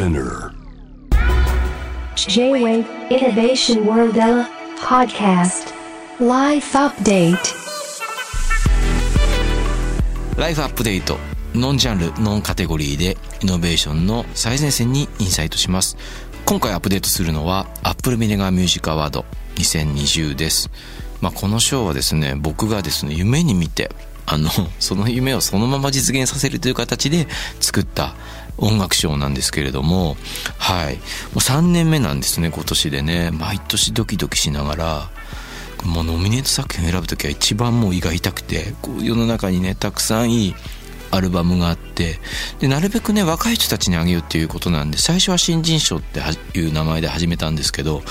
Spinner. J-Wave Innovation World Podcast. Life Update. ライフアップデートノンジャンルノンカテゴリーでイノベーションの最前線にインサイトします。今回アップデートするのは Apple ミネガーミュージックアワード2020です。まあこの賞はですね僕がですね夢に見てあのその夢をそのまま実現させるという形で作った音楽賞なんですけれどもはい。もう3年目なんですね今年でね。毎年ドキドキしながらもうノミネート作品を選ぶ時は一番もう胃が痛くてこう世の中にねたくさんいいアルバムがあってでなるべくね若い人たちにあげようっていうことなんで最初は新人賞っていう名前で始めたんですけど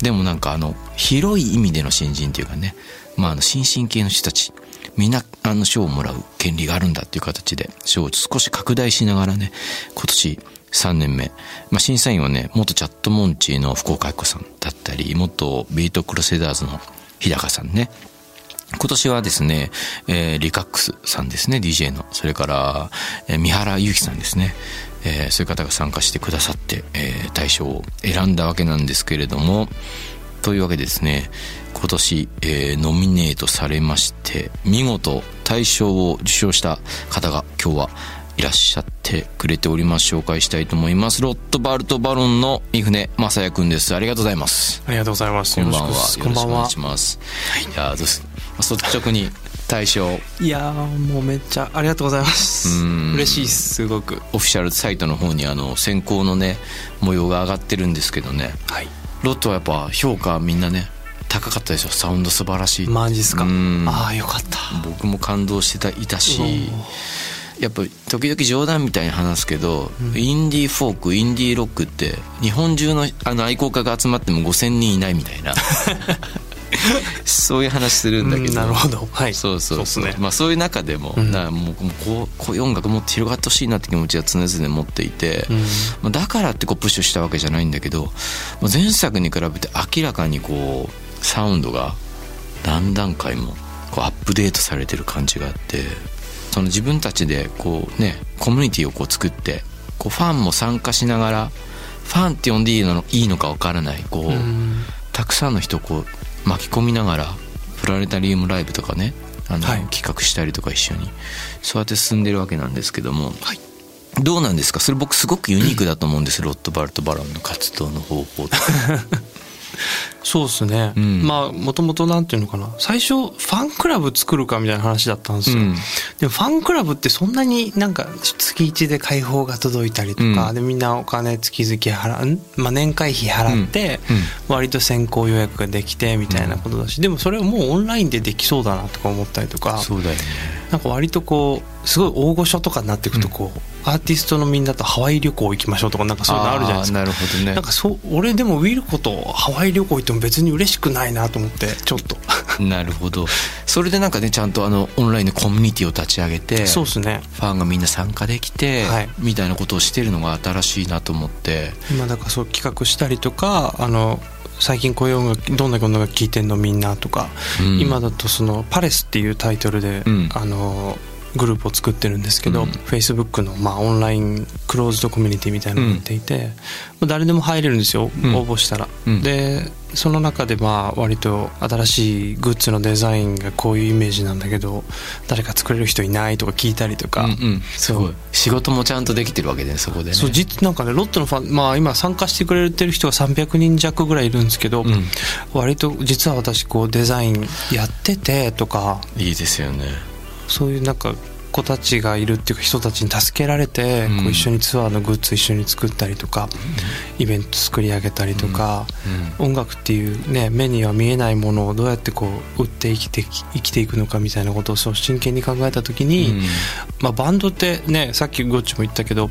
でもなんかあの広い意味での新人っていうかねまああの新進系の人たちみんなあの賞をもらう権利があるんだっていう形で賞を少し拡大しながらね今年3年目、まあ、審査員はね元チャットモンチーの福岡愛子さんだったり元ビートクロセダーズの日高さんね。今年はですね、えー、リカックスさんですね DJ の。それから、えー、三原祐希さんですね。えー、そういう方が参加してくださって、えー、大賞を選んだわけなんですけれどもというわけでですね今年、えー、ノミネートされまして見事大賞を受賞した方が今日はいらっしゃってくれております。紹介したいと思います。ロットバルトバロンの三船正也くんです。ありがとうございます。ありがとうございます。こんばんは。よろしくお願いします。いやどうです率直に大賞。いやもうめっちゃありがとうございます。嬉しいすごく。オフィシャルサイトの方にあの選考のね模様が上がってるんですけどね、はい、ロットはやっぱ評価みんなね高かったですよサウンド素晴らしい。マジっすか。ああよかった。僕も感動してたいたし。やっぱ時々冗談みたいに話すけど、うん、インディーフォークインディーロックって日本中のあの愛好家が集まっても5,000人いないみたいな そういう話するんだけど、なるほど、はい、そうそうそう、ね、まあ、そういう中でも、うん、なもうこうこういう音楽もっと広がってほしいなって気持ちは常々持っていて、うん、まあ、だからってこうプッシュしたわけじゃないんだけど、まあ、前作に比べて明らかにこうサウンドが何段階もこうアップデートされてる感じがあってその自分たちでこうねコミュニティをこう作ってこうファンも参加しながらファンって呼んでいいのいいのか分からないこう、うん、たくさんの人をこう巻き込みながらプラネタリウムライブとかねあの、はい、企画したりとか一緒にそうやって進んでるわけなんですけども、はい、どうなんですか？それ僕すごくユニークだと思うんです、ロットバルト・バロンの活動の方法 そうですね、うん、まあもともとなんていうのかな。最初ファンクラブ作るかみたいな話だったんですよ、うん、でもファンクラブってそんなになんか月1で開放が届いたりとか、うん、でみんなお金月々払う、まあ、年会費払って、割と先行予約ができてみたいなことだし、でもそれをもうオンラインでできそうだなとか思ったりとかそうだよね。なんか割とこうすごい大御所とかになっていくとこう、アーティストのみんなとハワイ旅行行きましょうとかなんかそういうのあるじゃないですか。なるほどね。なんかそう俺でもウィルコとハワイ旅行行っても別に嬉しくないなと思ってちょっと。なるほど。それでなんかねちゃんとあのオンラインのコミュニティを立ち上げてそうですね。ファンがみんな参加できて、はい、みたいなことをしてるのが新しいなと思って。今だからそう企画したりとかあの最近こういう音楽どんな音楽聴いてんのみんなとか、うん、今だとその「パレス」っていうタイトルで、うん、あのグループを作ってるんですけど、うん、Facebook のまあオンラインクローズドコミュニティみたいなのをやっていて、うん、誰でも入れるんですよ、うん、応募したら、うん、でその中でまあ割と新しいグッズのデザインがこういうイメージなんだけど誰か作れる人いないとか聞いたりとか、うんうん、すごい。仕事もちゃんとできてるわけでそこでねそう実なんかねロットのファンまあ今参加してくれてる人が300人弱ぐらいいるんですけど、割と実は私こうデザインやっててとかいいですよねそういうなんか子たちがいるっていうか人たちに助けられて、こう一緒にツアーのグッズ一緒に作ったりとか、イベント作り上げたりとか、音楽っていうね目には見えないものをどうやってこう売って生きて生きていくのかみたいなことをそう真剣に考えた時に、まあ、バンドってねさっきゴッチも言ったけど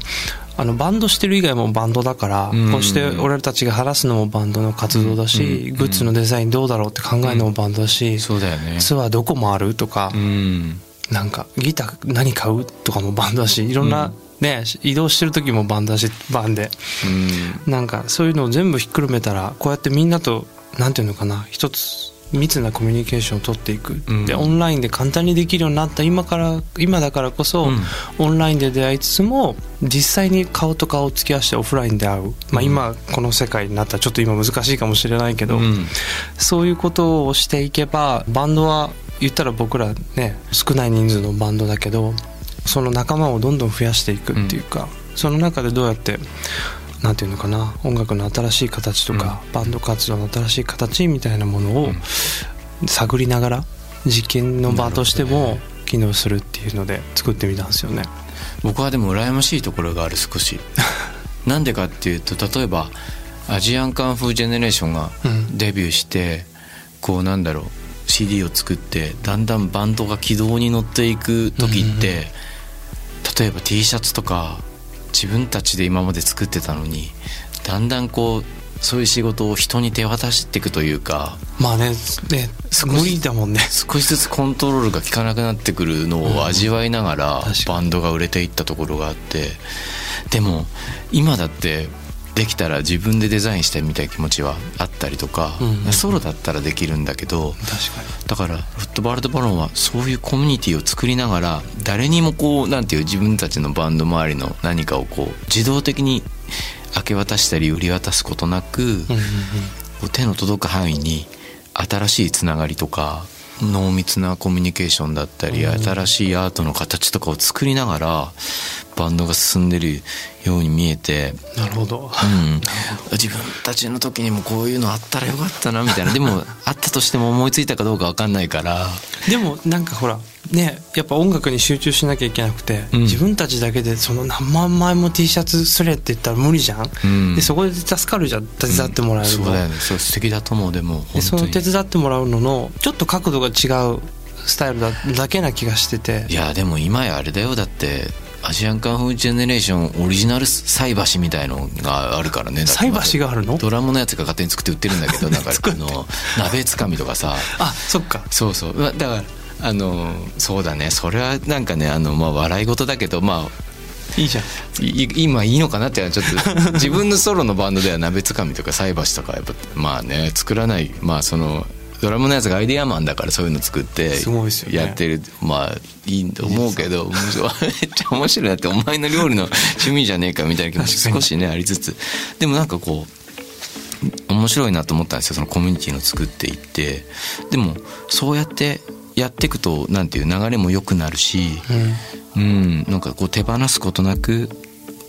あのバンドしてる以外もバンドだから、こうして俺たちが話すのもバンドの活動だし、グッズのデザインどうだろうって考えるのもバンドだし、そうだよね、ツアーどこ回るとか、なんかギター何買うとかもバンドだしいろんな、ね、移動してる時もバンドだしバンで、うん、なんかそういうのを全部ひっくるめたらこうやってみんなとなんていうのかな一つ密なコミュニケーションを取っていく、うん。でオンラインで簡単にできるようになった今から今だからこそ、うん。オンラインで出会いつつも実際に顔と顔を突き合わせてオフラインで会う、まあ、今この世界になったらちょっと今難しいかもしれないけど、うん。そういうことをしていけばバンドは言ったら僕らね少ない人数のバンドだけどその仲間をどんどん増やしていくっていうか、その中でどうやってなんていうのかな音楽の新しい形とか、バンド活動の新しい形みたいなものを探りながら実験の場としても機能するっていうので作ってみたんですよね。僕はでも羨ましいところがある少し。なんでかっていうと例えばアジアンカンフージェネレーションがうん。デビューして、こうなんだろう CD を作ってだんだんバンドが軌道に乗っていく時って、例えば T シャツとか自分たちで今まで作ってたのにだんだんこうそういう仕事を人に手渡していくというかまあねね少し無理だもんね。少しずつコントロールが効かなくなってくるのを味わいながらバンドが売れていったところがあってでも今だってできたら自分でデザインしたいみたいな気持ちはあったりとか、うんうんソロだったらできるんだけどだからフットバールドバロンはそういうコミュニティを作りながら誰にもこうなんていう自分たちのバンド周りの何かをこう自動的に明け渡したり売り渡すことなく、うんうんうん。手の届く範囲に新しいつながりとか濃密なコミュニケーションだったり、うん。新しいアートの形とかを作りながらバンドが進んでるように見えて、なるほど。うん、自分たちの時にもこういうのあったらよかったなみたいな。でもあったとしても思いついたかどうか分かんないから。でもなんかほらねやっぱ音楽に集中しなきゃいけなくて、うん。自分たちだけでその何万枚も T シャツすれって言ったら無理じゃん、うん。でそこで助かるじゃん。手伝ってもらえるの、そうだよね。そう素敵だと思うでもでその手伝ってもらうののちょっと角度が違うスタイルだだけな気がしてて。いやでも今やあれだよ。だってアジアンカンフージェネレーションオリジナル菜箸みたいのがあるからね。菜箸があるの？ドラムのやつが勝手に作って売ってるんだけど なんかあの鍋つかみとかさ。あそっか。そうそう。まだからあのそうだね。それはなんかねあの、まあ、笑い事だけどまあいいじゃん。い今いいのかなってちょっと 自分のソロのバンドでは鍋つかみとか菜箸とかやっぱまあね作らない。まあそのドラムのやつがアイデアマンだからそういうの作ってやってる。まあいいと思うけどめっちゃ面白い。なってお前の料理の趣味じゃねえかみたいな気持ち少しねありつつ。でもなんかこう面白いなと思ったんですよ。そのコミュニティの作っていって。でもそうやってやっていくとなんていう流れも良くなるし、うん。うん、なんかこう手放すことなく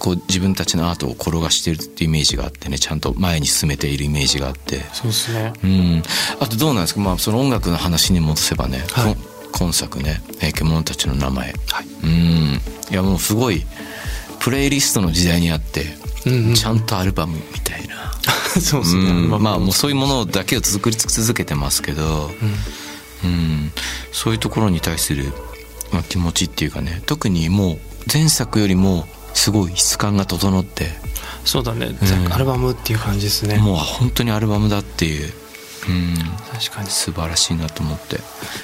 こう自分たちのアートを転がしてるっていうイメージがあってねちゃんと前に進めているイメージがあって、そうですね。うん、あとどうなんですか、まあ、その音楽の話に戻せばね、はい。今作ね「えー獣たちの名前」はい。うん。いやもうすごいプレイリストの時代にあって、うんうん。ちゃんとアルバムみたいな、そうですね、うん。まあもうそういうものだけを作り続けてますけど、うん、そういうところに対する、まあ、気持ちっていうかね特にもう前作よりもすごい質感が整って。そうだね、ん。アルバムっていう感じですね。もう本当にアルバムだっていう、うん、確かに。素晴らしいなと思って。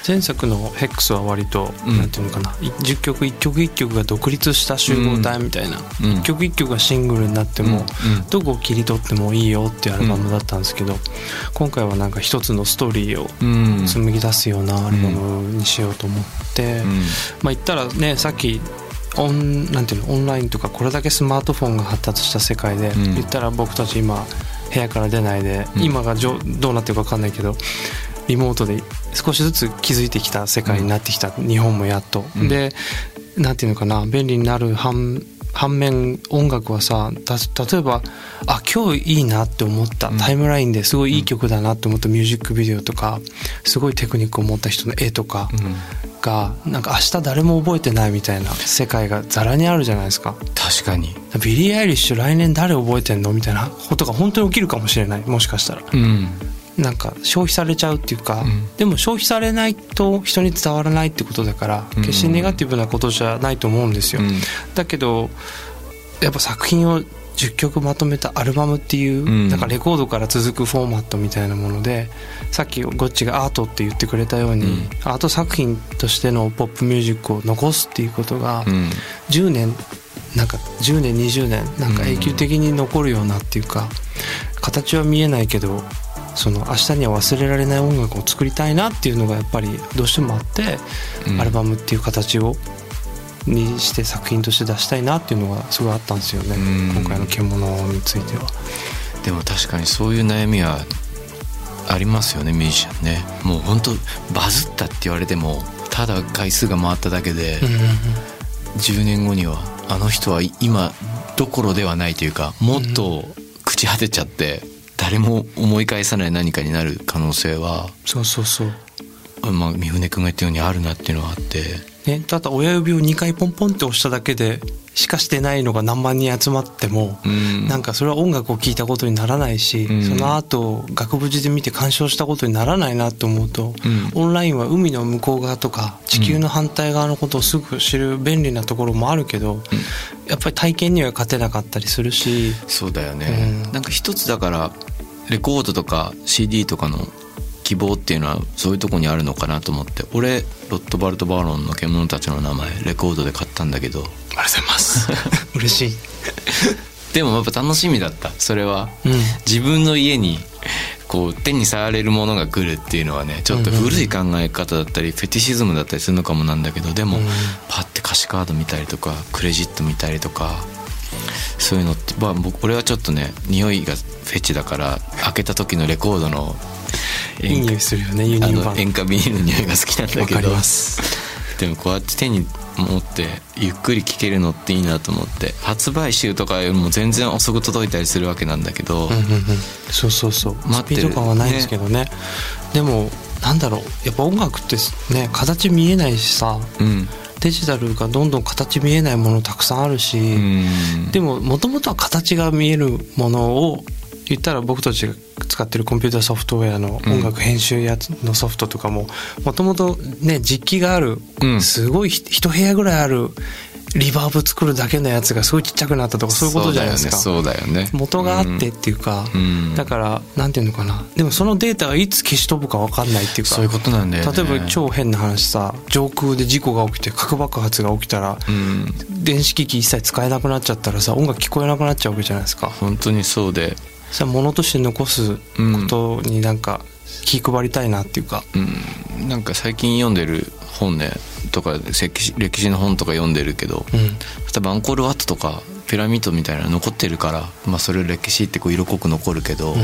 前作のヘックスは割と、うん。なんていうのかな。い10曲1曲1曲が独立した集合体みたいな、うん。1曲1曲がシングルになっても、うんうん。どこを切り取ってもいいよっていうアルバムだったんですけど、今回はなんか一つのストーリーをうん。紡ぎ出すようなアルバムにしようと思って、うん。まあ言ったらねさっきオンなんていうのオンラインとかこれだけスマートフォンが発達した世界で、うん。言ったら僕たち今部屋から出ないで、うん。今がじょどうなってるか分かんないけどリモートで少しずつ気づいてきた世界になってきた、日本もやっと、うん。でなんていうのかな便利になる反反面音楽はさた例えばあ今日いいなって思った、うん。タイムラインですごいいい曲だなって思ったミュージックビデオとかすごいテクニックを持った人の絵とか、うん。がなんか明日誰も覚えてないみたいな世界がざらにあるじゃないですか。確かに。ビリー・アイリッシュ来年誰覚えてんの？みたいなことが本当に起きるかもしれないもしかしたら。うんなんか消費されちゃうっていうか、うん。でも消費されないと人に伝わらないってことだからうん。決してネガティブなことじゃないと思うんですよ、うん。だけどやっぱ作品を10曲まとめたアルバムっていう、うん。なんかレコードから続くフォーマットみたいなものでさっきゴッチがアートって言ってくれたように、うん。アート作品としてのポップミュージックを残すっていうことがうん。10年なんか10年20年なんか永久的に残るようなっていうか形は見えないけどその明日には忘れられない音楽を作りたいなっていうのがやっぱりどうしてもあって、うん。アルバムっていう形をにして作品として出したいなっていうのがすごいあったんですよね、うん。今回の「獣」については。でも確かにそういう悩みはありますよねミュージシャンね。もう本当バズったって言われてもただ回数が回っただけで、10年後にはあの人は今どころではないというかもっと朽ち果てちゃって誰も思い返さない何かになる可能性は、そうそうそう。あまあ、三船君が言ったようにあるなっていうのはあって。ね、ただ親指を2回ポンポンって押しただけでしかしてないのが何万人集まっても、うん。なんかそれは音楽を聴いたことにならないし、うん。その後額縁で見て鑑賞したことにならないなと思うと、うん。オンラインは海の向こう側とか地球の反対側のことをすぐ知る便利なところもあるけど、やっぱり体験には勝てなかったりするし。そうだよね、うんなんか一つだからレコードとか CD とかの希望っていうのはそういうとこにあるのかなと思って。俺ロットバルト・バーロンの獣たちの名前レコードで買ったんだけど。ありがとうございます。嬉しい、でもやっぱ楽しみだった。それは、うん。自分の家にこう手に触れるものが来るっていうのはねちょっと古い考え方だったり、フェティシズムだったりするのかもなんだけどでも、うん。パッて歌詞カード見たりとかクレジット見たりとかそういうのって、まあ、僕俺はちょっとね匂いがフェチだから開けた時のレコードのいい匂いするよね輸あ入版。の塩化ビニールの匂いが好きなんだけど。でもこうやって手に持ってゆっくり聴けるのっていいなと思って。発売週とかよりも全然遅く届いたりするわけなんだけど、うんうんうん、そうそうそう。待ってる。スピード感はないんですけどね。でもなんだろう。やっぱ音楽ってね形見えないしさ。うん。デジタルがどんどん形見えないものたくさんあるし、うん。でももともとは形が見えるものを言ったら僕たちが使ってるコンピューターソフトウェアの音楽編集やつのソフトとかももともとね実機がある、うん。すごいひ一部屋ぐらいあるリバーブ作るだけのやつがすごいちっちゃくなったとかそういうことじゃないですか。そうだよね。元があってっていうか、うん。だからなんていうのかな。でもそのデータがいつ消し飛ぶか分かんないっていうかそういうことなんだよね。例えば超変な話さ上空で事故が起きて核爆発が起きたら、うん。電子機器一切使えなくなっちゃったらさ音楽聞こえなくなっちゃうわけじゃないですか。本当にそうでそれは物として残すことになんか気配りたいなっていうか、うん。なんか最近読んでる本ねとか歴史の本とか読んでるけど、うん例えばアンコールワットとかピラミッドみたいなの残ってるから、まあ、それ歴史ってこう色濃く残るけど、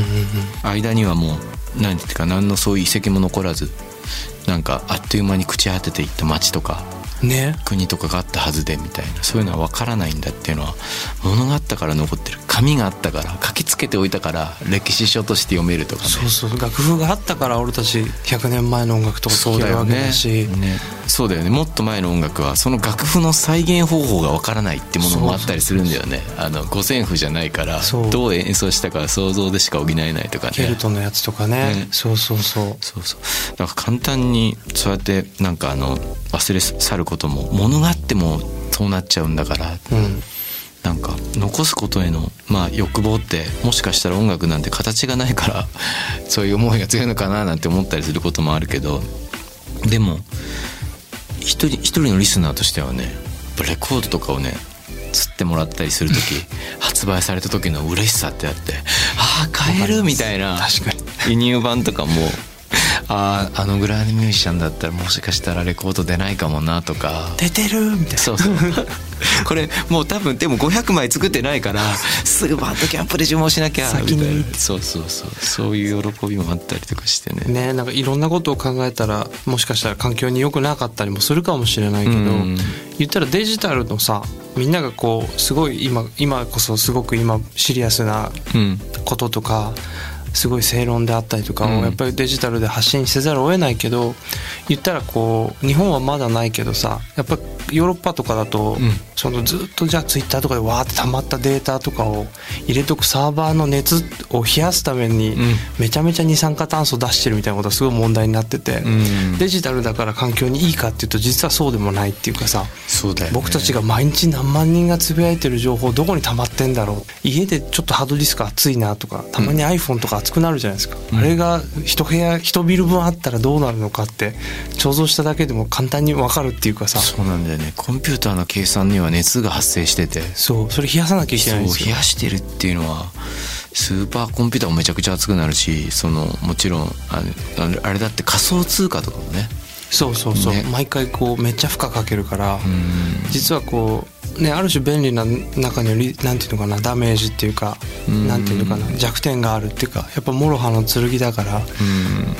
間にはもう何ていうか何のそういう遺跡も残らずなんかあっという間に朽ち果てていった町とかうんね。国とかがあったはずでみたいなそういうのは分からないんだっていうのは物があったから残ってる。紙があったから書きつけておいたから歴史書として読めるとかね。そうそう楽譜があったから俺たち100年前の音楽とかそう聴けるわけだよねだし。ね。そうだよね。もっと前の音楽はその楽譜の再現方法がわからないってものもあったりするんだよね。あの五線譜じゃないからそう。どう演奏したかは想像でしか補えないとかね。ケルトのやつとかね。ね。そうそうそう。そうそう。だから簡単にそうやってなんかあの忘れ去ることも物があってもそうなっちゃうんだからうんなんか残すことへのまあ欲望ってもしかしたら音楽なんて形がないから そういう思いが強いのかななんて思ったりすることもあるけどでも一人一人のリスナーとしてはねレコードとかをね釣ってもらったりする時 発売された時の嬉しさってあってああ買えるみたいな 輸入版とかもあああのぐらいのミュージシャンだったらもしかしたらレコード出ないかもなとか。出てるみたいな。そうそう。これもう多分でも500枚作ってないからすぐバンドキャンプで注文しなきゃみたいな。そうそうそう。そういう喜びもあったりとかしてね。ねなんかいろんなことを考えたらもしかしたら環境に良くなかったりもするかもしれないけど、うん。言ったらデジタルのさみんながこうすごい今今こそすごく今シリアスなうん。こととかすごい正論であったりとかやっぱりデジタルで発信せざるを得ないけど言ったらこう日本はまだないけどさやっぱヨーロッパとかだと、うん。そのずっとじゃあツイッターとかでわーって溜まったデータとかを入れとくサーバーの熱を冷やすためにん。めちゃめちゃ二酸化炭素出してるみたいなことがすごい問題になってて、うん。デジタルだから環境にいいかっていうと実はそうでもないっていうかさそうだよね。僕たちが毎日何万人がつぶやいてる情報どこに溜まってんだろう家でちょっとハードディスク熱いなとかたまに iPhone とか熱くなるじゃないですか、あれが一部屋一ビル分あったらどうなるのかって想像しただけでも簡単に分かるっていうかさ。そうなんだよね。コンピューターの計算には熱が発生してて。そう。それ冷やさなきゃいけないんですよ。冷やしてるっていうのはスーパーコンピューターもめちゃくちゃ熱くなるしそのもちろんあれあれだって仮想通貨とかもねそうそうそう、ね。毎回こうめっちゃ負荷かけるから、うん。実はこうねある種便利な中にはリなんていうのかなダメージっていうか、うん。なんていうのかな弱点があるっていうかやっぱ諸刃の剣だから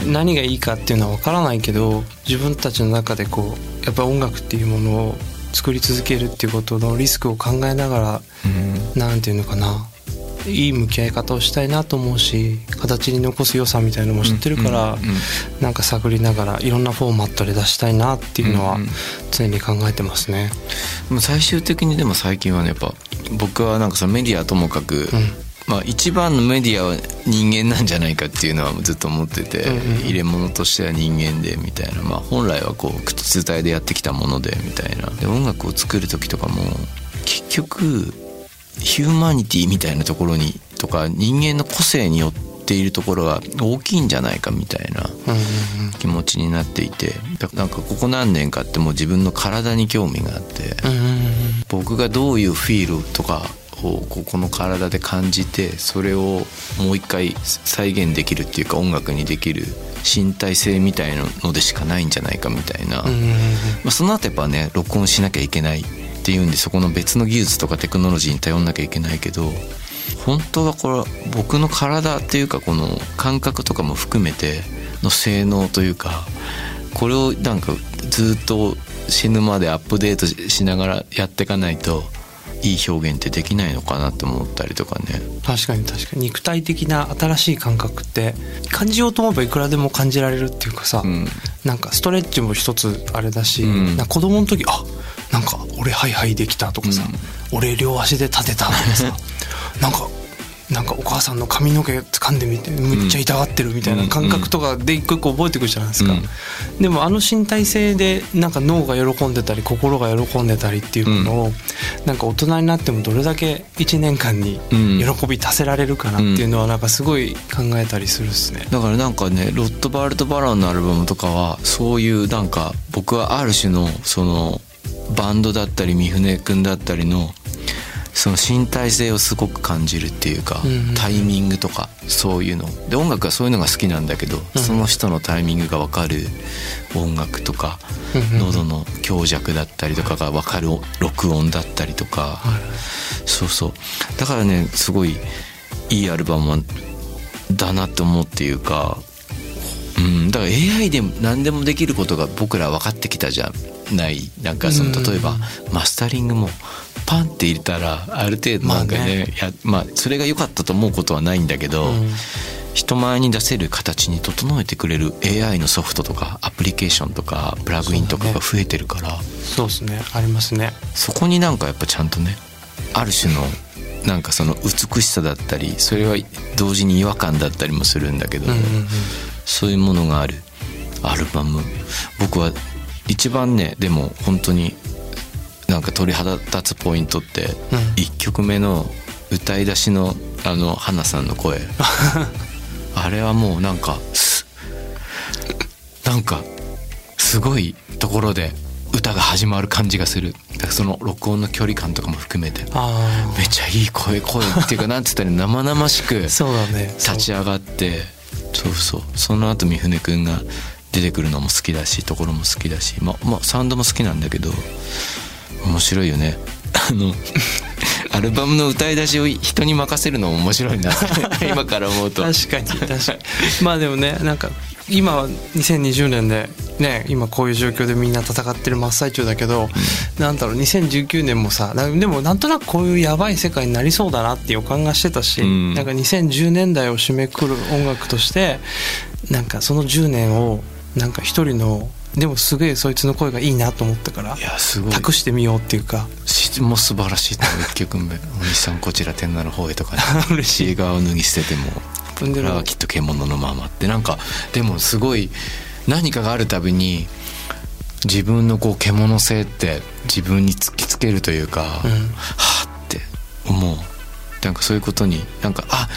うん。何がいいかっていうのは分からないけど自分たちの中でこうやっぱ音楽っていうものを作り続けるっていうことのリスクを考えながらうん。なんていうのかないい向き合い方をしたいなと思うし形に残す良さみたいのも知ってるから、うんうんなんか探りながらいろんなフォーマットで出したいなっていうのは常に考えてますね。もう最終的にでも最近はねやっぱ僕はなんかそのメディアはともかく、うん。まあ、一番のメディアは人間なんじゃないかっていうのはずっと思ってて、入れ物としては人間でみたいな、まあ、本来はこう口伝えでやってきたものでみたいな。で音楽を作る時とかも結局ヒューマニティみたいなところにとか人間の個性によっているところが大きいんじゃないかみたいな気持ちになっていてだなんかここ何年かってもう自分の体に興味があって。僕がどういうフィールとかをここの体で感じてそれをもう一回再現できるっていうか音楽にできる身体性みたいなのでしかないんじゃないかみたいな、まあ、その後やっぱね録音しなきゃいけないっていうんでそこの別の技術とかテクノロジーに頼んなきゃいけないけど本当はこれ僕の体っていうかこの感覚とかも含めての性能というかこれをなんかずっと死ぬまでアップデートししながらやっていかないといい表現ってできないのかなって思ったりとかね。確かに確かに。肉体的な新しい感覚って感じようと思えばいくらでも感じられるっていうかさ、うん。なんかストレッチも一つあれだし、うん。な子供の時あなんか俺ハイハイできたとかさ、俺両足で立てたとかさなんかなんかお母さんの髪の毛掴んでみてめっちゃ痛がってるみたいな感覚とかで一個一個覚えていくじゃないですか、うん。でもあの身体性でなんか脳が喜んでたり心が喜んでたりっていうものを、なんか大人になってもどれだけ1年間にうん。喜び足せられるかなっていうのはなんかすごい考えたりするっすね。だからなんかねロットバールト・バランのアルバムとかはそういうなんか僕はある種のそのバンドだったり三船君だったりのその身体性をすごく感じるっていうか、タイミングとかそういうの。で音楽はそういうのが好きなんだけど、うん。その人のタイミングが分かる音楽とか、喉の強弱だったりとかが分かる録音だったりとか、そうそう。だからねすごいいいアルバムだなって思うっていうかうん。だから AI で何でもできることが僕ら分かってきたじゃない。なんかそのうん。例えばマスタリングもパンって入れたらある程度なんかね,、まあねやまあそれが良かったと思うことはないんだけど、うん。人前に出せる形に整えてくれる AI のソフトとかアプリケーションとかプラグインとかが増えてるからそうですね。ありますね。そこになんかやっぱちゃんとねある種のなんかその美しさだったりそれは同時に違和感だったりもするんだけど、うんうんうん。そういうものがある。アルバム。僕は一番ねでも本当になんか鳥肌立つポイントって、うん。1曲目の歌い出しのあの花さんの声。あれはもうなんかすなんかすごいところで歌が始まる感じがする。その録音の距離感とかも含めてあめっちゃいい声声っていうか なんつったら生々しく。立ち上がってそうそう。その後三船君が出てくるのも好きだしところも好きだしままあサウンドも好きなんだけど面白いよね。あの アルバムの歌い出しを人に任せるのも面白いな 今から思うと。確かに確かに。まあでもねなんか今は2020年でね今こういう状況でみんな戦ってる真っ最中だけど、なんだろう2019年もさなでもなんとなくこういうやばい世界になりそうだなって予感がしてたし、うん。なんか2010年代を締めくくる音楽としてなんかその10年をなんか一人のでもすげえそいつの声がいいなと思ったからいやすごい。託してみようっていうか。質も素晴らしいと思う。1曲目「お兄さんこちら天なる方へ」とかね「嬉しい。シーガーを脱ぎ捨ててもこれはきっと獣のまま」って。なんかでもすごい何かがあるたびに自分のこう獣性って自分に突きつけるというか、うん。はあって思う。なんかそういうことになんかあ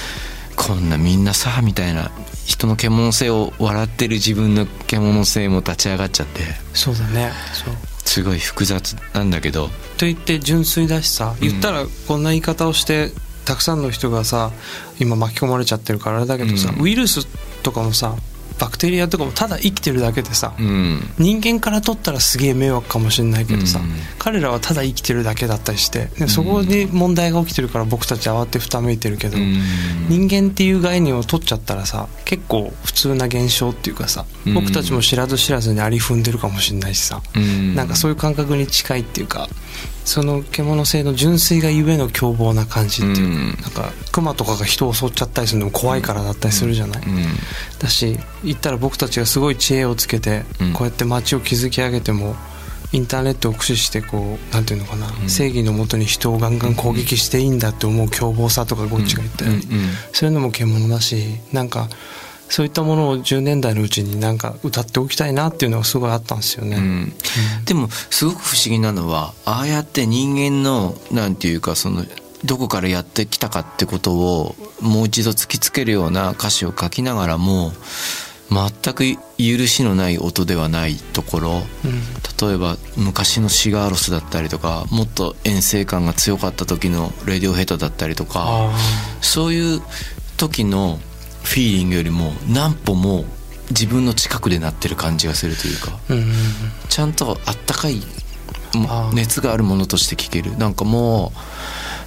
こんなみんなさみたいな人の獣性を笑ってる自分の獣性も立ち上がっちゃって。そうだね。そう。すごい複雑なんだけど。と言って純粋だしさ言ったらこんな言い方をしてたくさんの人がさ今巻き込まれちゃってるからあれだけどさ、うん。ウイルスとかもさバクテリアとかもただ生きてるだけでさ、うん。人間から取ったらすげえ迷惑かもしれないけどさ、うん。彼らはただ生きてるだけだったりしてでそこに問題が起きてるから僕たち慌てふためいてるけど、うん。人間っていう概念を取っちゃったらさ結構普通な現象っていうかさうん。僕たちも知らず知らずにあり踏んでるかもしれないしさ、うん。なんかそういう感覚に近いっていうかその獣性の純粋がゆえの凶暴な感じっていうか、うん。なんかクマとかが人を襲っちゃったりするのも怖いからだったりするじゃない、うん。だし言ったら僕たちがすごい知恵をつけて、うん。こうやって街を築き上げてもインターネットを駆使してこうなんていうのかな、ん。正義のもとに人をガンガン攻撃していいんだって思う凶暴さとかゴッチが言ったように、そういうのも獣だしなんかそういったものを10年代のうちになんか歌っておきたいなっていうのがすごいあったんですよね、うん。でもすごく不思議なのはああやって人間のなんていうかそのどこからやってきたかってことをもう一度突きつけるような歌詞を書きながらも全く許しのない音ではないところ。例えば昔のシガーロスだったりとかもっと遠征感が強かった時のレディオヘッドだったりとかあそういう時のフィーリングよりも何歩も自分の近くで鳴ってる感じがするというかあうん。うんうんちゃんとあったかい熱があるものとして聞ける。なんかも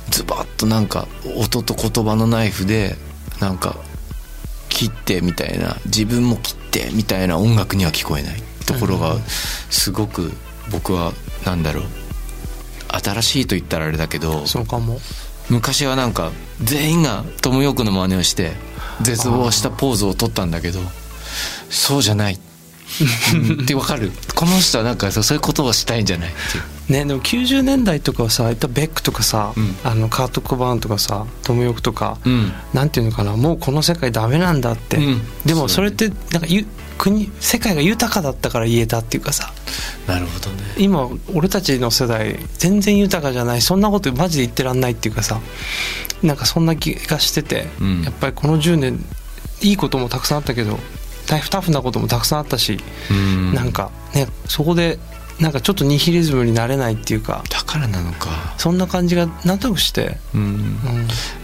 うズバッとなんか音と言葉のナイフでなんか切ってみたいな自分も切ってみたいな音楽には聞こえない。ところがすごく僕はなんだろう。新しいと言ったらあれだけどそうかも。昔はなんか全員がトム・ヨークの真似をして絶望したポーズを取ったんだけどそうじゃない。うんってわかる。この人はなんかそうそういうことをしたいんじゃないっていうねでも90年代とかはさいったベックとかさ、うん。あのカート・コバーンとかさトム・ヨークとか、うん。なんていうのかなもうこの世界ダメなんだって、うん。でもそれってなんかゆ国世界が豊かだったから言えたっていうかさ。なるほどね。今俺たちの世代全然豊かじゃない。そんなことマジで言ってらんないっていうかさ。なんかそんな気がしてて、うん。やっぱりこの10年いいこともたくさんあったけどタフタフなこともたくさんあったし、うん。なんかねそこでなんかちょっとニヒリズムになれないっていうかだからなのか。そんな感じがなんとなくして、うん。うん、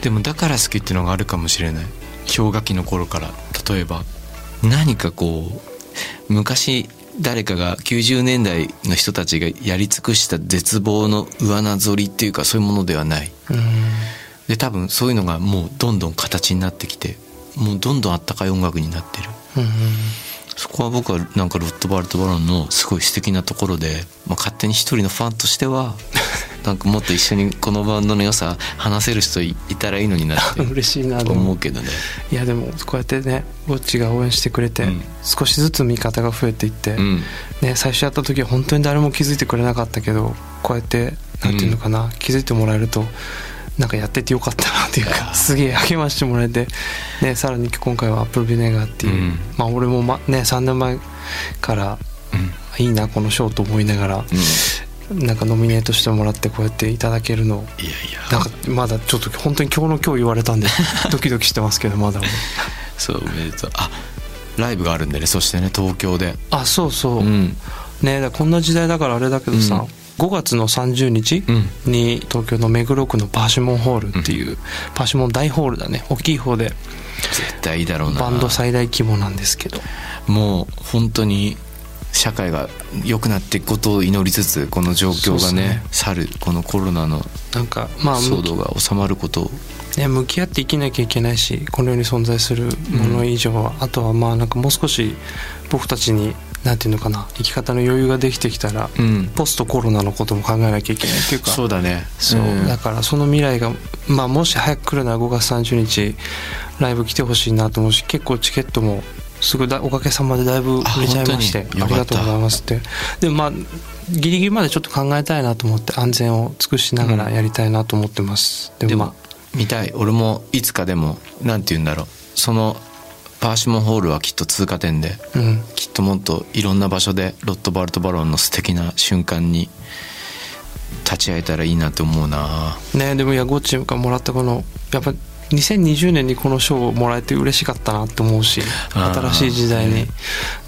でもだから好きっていうのがあるかもしれない。氷河期の頃から。例えば何かこう昔誰かが90年代の人たちがやり尽くした絶望の上なぞりっていうかそういうものではない。うん。で多分そういうのがもうどんどん形になってきてもうどんどんあったかい音楽になってるうんそこは僕はなんかロットバルト・バロンのすごい素敵なところで、まあ、勝手に一人のファンとしては なんかもっと一緒にこのバンドの良さ話せる人いいたらいいのになって 嬉しいなでも。思うけどね。いやでもこうやってねウォッチが応援してくれて、うん。少しずつ味方が増えていって、うん。ね、最初やった時は本当に誰も気づいてくれなかったけどこうやってなんていうのかな、気づいてもらえるとなんかやっててよかったなっていうかすげえ励ましてもらえて、ね、さらに今回はアップルビネガーっていう、うん。まあ俺も、まね、3年前からうん。いいなこの賞と思いながら、うん。なんかノミネートしてもらってこうやっていただけるの。いやいや。なんかまだちょっと本当に今日の今日言われたんで ドキドキしてますけどまだ。そうおめでとう。あライブがあるんでねそしてね東京で。あそうそう、うん。ねこんな時代だからあれだけどさ、5月の30日うん。に東京の目黒区のパーシモンホールっていう、パーシモン大ホールだね。大きい方で。絶対いいだろうな。バンド最大規模なんですけど。もう本当に社会が良くなっていくことを祈りつつこの状況がねね。去るこのコロナのなんかまあ騒動が収まることを。ね、向き合って生きなきゃいけないしこの世に存在するもの以上は、あとはまあなんかもう少し僕たちになんていうのかな生き方の余裕ができてきたら、うん。ポストコロナのことも考えなきゃいけないっていうか。そうだね。そう、ん。だからその未来が、まあ、もし早く来るなら5月30日ライブ来てほしいなと思うし結構チケットもすぐだおかげさまでだいぶ売れちゃいましてありがとうございますって。でもまあギリギリまでちょっと考えたいなと思って安全を尽くしながらやりたいなと思ってます、ででもまも見たい。俺もいつかでもなんて言うんだろう。そのパーシモンホールはきっと通過点であうん。きっともっといろんな場所でロットバルト・バロンの素敵な瞬間に立ち会えたらいいなと思うな。ねでもいやゴッチがもらったこのやっぱ2020年にこの賞をもらえて嬉しかったなって思うし新しい時代に、ね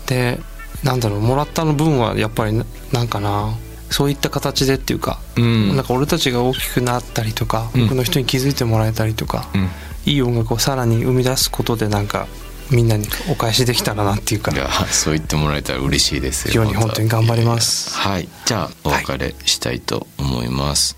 でなんだろうもらったの分はやっぱりななんかなそういった形でっていうか、うん。なんか俺たちが大きくなったりとか、うん。僕の人に気づいてもらえたりとか、うん。いい音楽をさらに生み出すことでなんかみんなにお返しできたらなっていうか。そう言ってもらえたら嬉しいですよ今日に本当に頑張ります。はい。じゃあお別れしたいと思います、